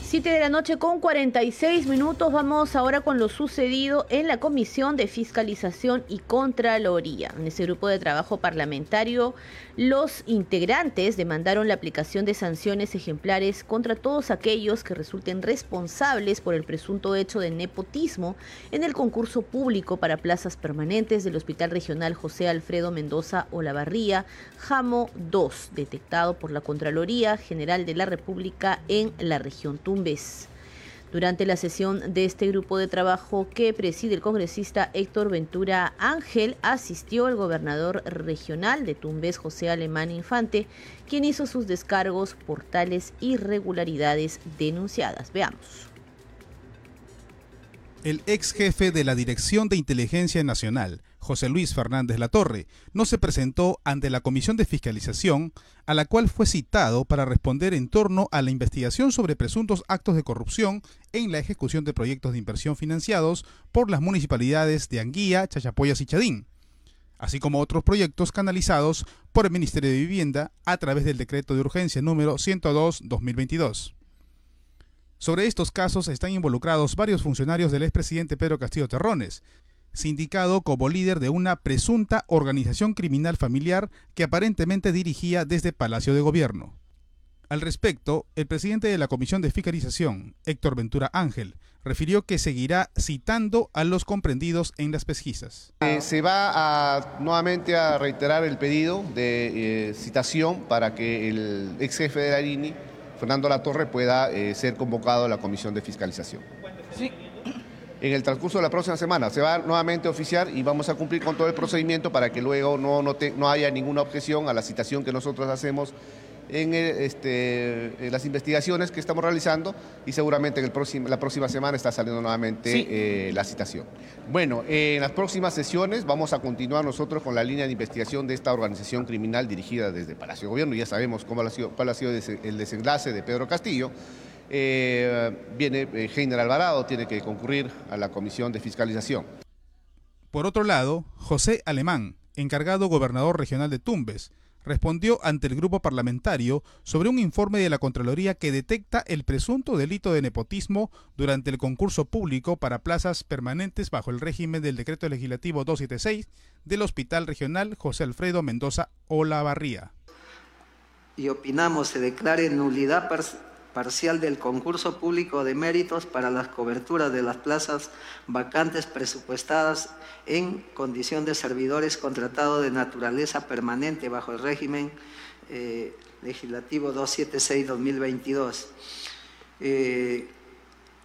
7 de la noche con 46 minutos. Vamos ahora con lo sucedido en la Comisión de Fiscalización y Contraloría. En ese grupo de trabajo parlamentario, los integrantes demandaron la aplicación de sanciones ejemplares contra todos aquellos que resulten responsables por el presunto hecho de nepotismo en el concurso público para plazas permanentes del Hospital Regional José Alfredo Mendoza Olavarría, JAMO 2, detectado por la Contraloría General de la República en la región Tumbes. Durante la sesión de este grupo de trabajo que preside el congresista Héctor Ventura Ángel, asistió el gobernador regional de Tumbes, José Alemán Infante, quien hizo sus descargos por tales irregularidades denunciadas. Veamos. El ex jefe de la Dirección de Inteligencia Nacional, José Luis Fernández Latorre, no se presentó ante la Comisión de Fiscalización, a la cual fue citado para responder en torno a la investigación sobre presuntos actos de corrupción en la ejecución de proyectos de inversión financiados por las municipalidades de Anguía, Chachapoyas y Chadín, así como otros proyectos canalizados por el Ministerio de Vivienda a través del decreto de urgencia número 102-2022. Sobre estos casos están involucrados varios funcionarios del expresidente Pedro Castillo Terrones, sindicado como líder de una presunta organización criminal familiar que aparentemente dirigía desde Palacio de Gobierno. Al respecto, el presidente de la Comisión de Fiscalización, Héctor Ventura Ángel, refirió que seguirá citando a los comprendidos en las pesquisas. Eh, se va a, nuevamente a reiterar el pedido de eh, citación para que el ex jefe de la INI, Fernando Latorre, pueda eh, ser convocado a la Comisión de Fiscalización. Sí, en el transcurso de la próxima semana. Se va nuevamente a oficiar y vamos a cumplir con todo el procedimiento para que luego no, no, no haya ninguna objeción a la citación que nosotros hacemos en, este, las investigaciones que estamos realizando y seguramente en el la próxima semana está saliendo nuevamente eh, la citación. Bueno, en las próximas sesiones vamos a continuar nosotros con la línea de investigación de esta organización criminal dirigida desde Palacio de Gobierno. Ya sabemos cómo ha sido, cuál ha sido el desenlace de Pedro Castillo. Eh, viene eh, Heiner Alvarado, tiene que concurrir a la comisión de fiscalización. Por otro lado, José Alemán, encargado gobernador regional de Tumbes, respondió ante el grupo parlamentario sobre un informe de la Contraloría que detecta el presunto delito de nepotismo durante el concurso público para plazas permanentes bajo el régimen del decreto legislativo 276 del Hospital Regional José Alfredo Mendoza Olavarría. Y opinamos se declare nulidad parcial del concurso público de méritos para las coberturas de las plazas vacantes presupuestadas en condición de servidores contratados de naturaleza permanente bajo el régimen eh, legislativo 276-2022, eh,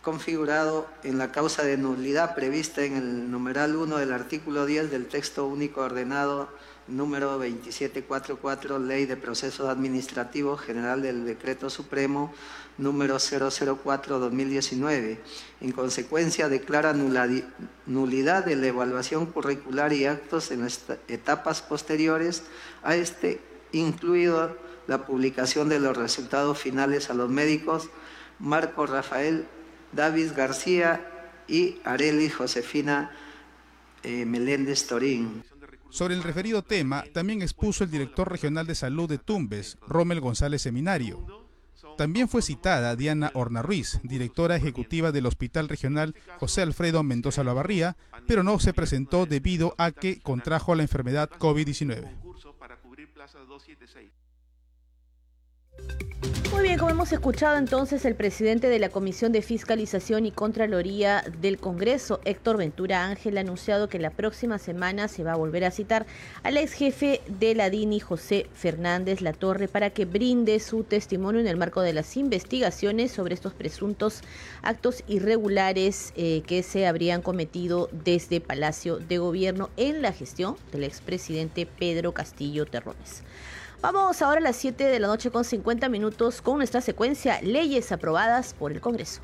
configurado en la causa de nulidad prevista en el numeral 1 del artículo 10 del texto único ordenado número 2744, Ley de Procesos Administrativos General del Decreto Supremo número 004-2019. En consecuencia, declara nulidad de la evaluación curricular y actos en las etapas posteriores a este, incluido la publicación de los resultados finales a los médicos Marco Rafael David García y Areli Josefina eh, Meléndez Torín. Sobre el referido tema, también expuso el director regional de salud de Tumbes, Rommel González Seminario. También fue citada Diana Horna Ruiz, directora ejecutiva del Hospital Regional José Alfredo Mendoza Lavarría, pero no se presentó debido a que contrajo la enfermedad COVID-19. Muy bien, como hemos escuchado entonces, el presidente de la Comisión de Fiscalización y Contraloría del Congreso, Héctor Ventura Ángel, ha anunciado que la próxima semana se va a volver a citar al ex jefe de la DINI, José Fernández Latorre, para que brinde su testimonio en el marco de las investigaciones sobre estos presuntos actos irregulares eh, que se habrían cometido desde Palacio de Gobierno en la gestión del expresidente Pedro Castillo Terrones. Vamos ahora a las 7 de la noche con 50 minutos con nuestra secuencia Leyes aprobadas por el Congreso.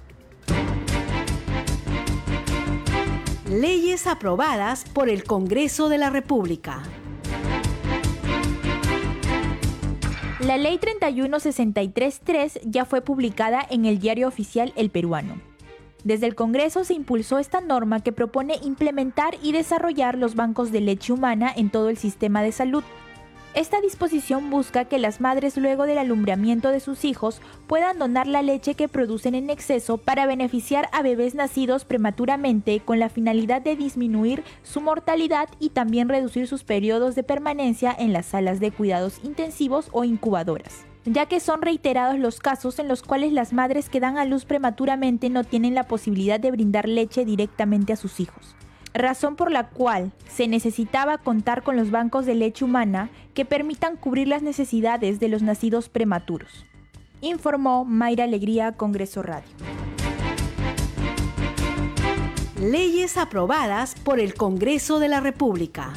Leyes aprobadas por el Congreso de la República. La Ley 31633 ya fue publicada en el diario oficial El Peruano. Desde el Congreso se impulsó esta norma que propone implementar y desarrollar los bancos de leche humana en todo el sistema de salud esta disposición busca que las madres luego del alumbramiento de sus hijos puedan donar la leche que producen en exceso para beneficiar a bebés nacidos prematuramente con la finalidad de disminuir su mortalidad y también reducir sus periodos de permanencia en las salas de cuidados intensivos o incubadoras. Ya que son reiterados los casos en los cuales las madres que dan a luz prematuramente no tienen la posibilidad de brindar leche directamente a sus hijos razón por la cual se necesitaba contar con los bancos de leche humana que permitan cubrir las necesidades de los nacidos prematuros. Informó Mayra Alegría, Congreso Radio. Leyes aprobadas por el Congreso de la República.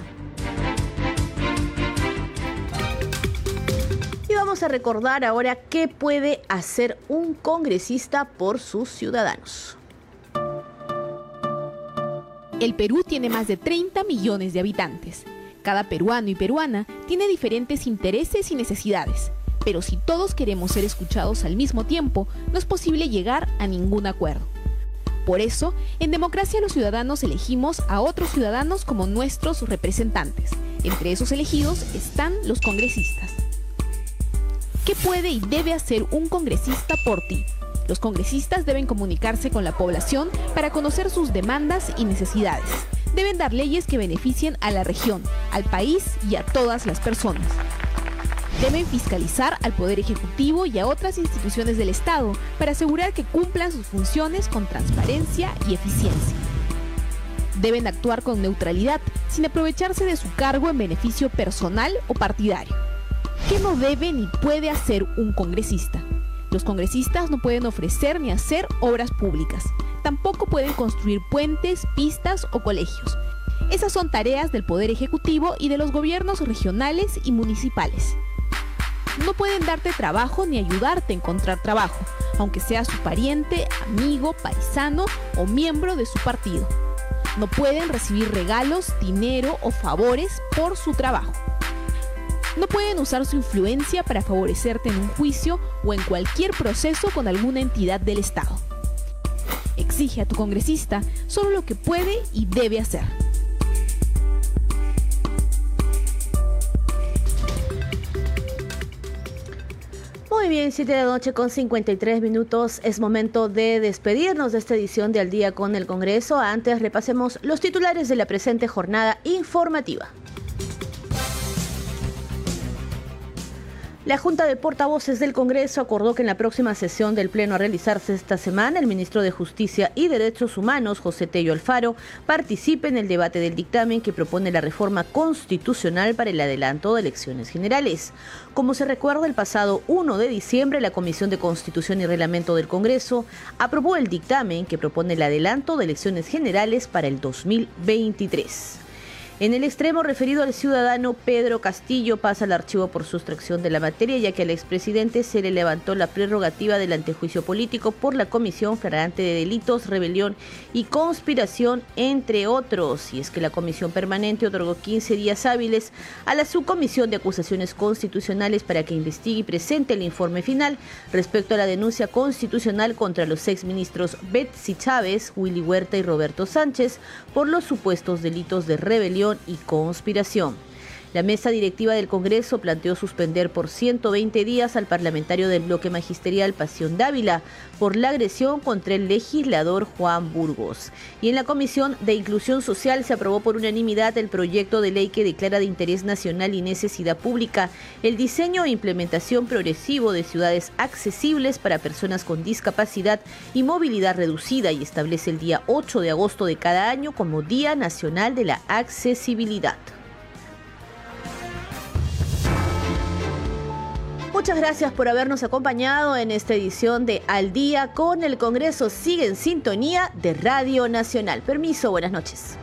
Y vamos a recordar ahora qué puede hacer un congresista por sus ciudadanos. El Perú tiene más de 30 millones de habitantes. Cada peruano y peruana tiene diferentes intereses y necesidades, pero si todos queremos ser escuchados al mismo tiempo, no es posible llegar a ningún acuerdo. Por eso, en democracia los ciudadanos elegimos a otros ciudadanos como nuestros representantes. Entre esos elegidos están los congresistas. ¿Qué puede y debe hacer un congresista por ti? Los congresistas deben comunicarse con la población para conocer sus demandas y necesidades. Deben dar leyes que beneficien a la región, al país y a todas las personas. Deben fiscalizar al Poder Ejecutivo y a otras instituciones del Estado para asegurar que cumplan sus funciones con transparencia y eficiencia. Deben actuar con neutralidad, sin aprovecharse de su cargo en beneficio personal o partidario. ¿Qué no debe ni puede hacer un congresista? Los congresistas no pueden ofrecer ni hacer obras públicas. Tampoco pueden construir puentes, pistas o colegios. Esas son tareas del Poder Ejecutivo y de los gobiernos regionales y municipales. No pueden darte trabajo ni ayudarte a encontrar trabajo, aunque sea su pariente, amigo, paisano o miembro de su partido. No pueden recibir regalos, dinero o favores por su trabajo no pueden usar su influencia para favorecerte en un juicio o en cualquier proceso con alguna entidad del Estado. Exige a tu congresista solo lo que puede y debe hacer. Muy bien, 7 de la noche con 53 minutos. Es momento de despedirnos de esta edición de Al Día con el Congreso. Antes repasemos los titulares de la presente jornada informativa. La Junta de Portavoces del Congreso acordó que en la próxima sesión del Pleno a realizarse esta semana, el ministro de Justicia y Derechos Humanos, José Tello Alfaro, participe en el debate del dictamen que propone la reforma constitucional para el adelanto de elecciones generales. Como se recuerda, el pasado 1 de diciembre, la Comisión de Constitución y Reglamento del Congreso aprobó el dictamen que propone el adelanto de elecciones generales para el 2023. En el extremo referido al ciudadano Pedro Castillo pasa al archivo por sustracción de la materia, ya que al expresidente se le levantó la prerrogativa del antejuicio político por la comisión flagrante de delitos, rebelión y conspiración, entre otros. Y es que la comisión permanente otorgó 15 días hábiles a la subcomisión de acusaciones constitucionales para que investigue y presente el informe final respecto a la denuncia constitucional contra los exministros Betsy Chávez, Willy Huerta y Roberto Sánchez por los supuestos delitos de rebelión y conspiración. La mesa directiva del Congreso planteó suspender por 120 días al parlamentario del bloque magisterial Pasión Dávila por la agresión contra el legislador Juan Burgos. Y en la Comisión de Inclusión Social se aprobó por unanimidad el proyecto de ley que declara de interés nacional y necesidad pública el diseño e implementación progresivo de ciudades accesibles para personas con discapacidad y movilidad reducida y establece el día 8 de agosto de cada año como Día Nacional de la Accesibilidad. Muchas gracias por habernos acompañado en esta edición de Al día con el Congreso. Sigue en sintonía de Radio Nacional. Permiso, buenas noches.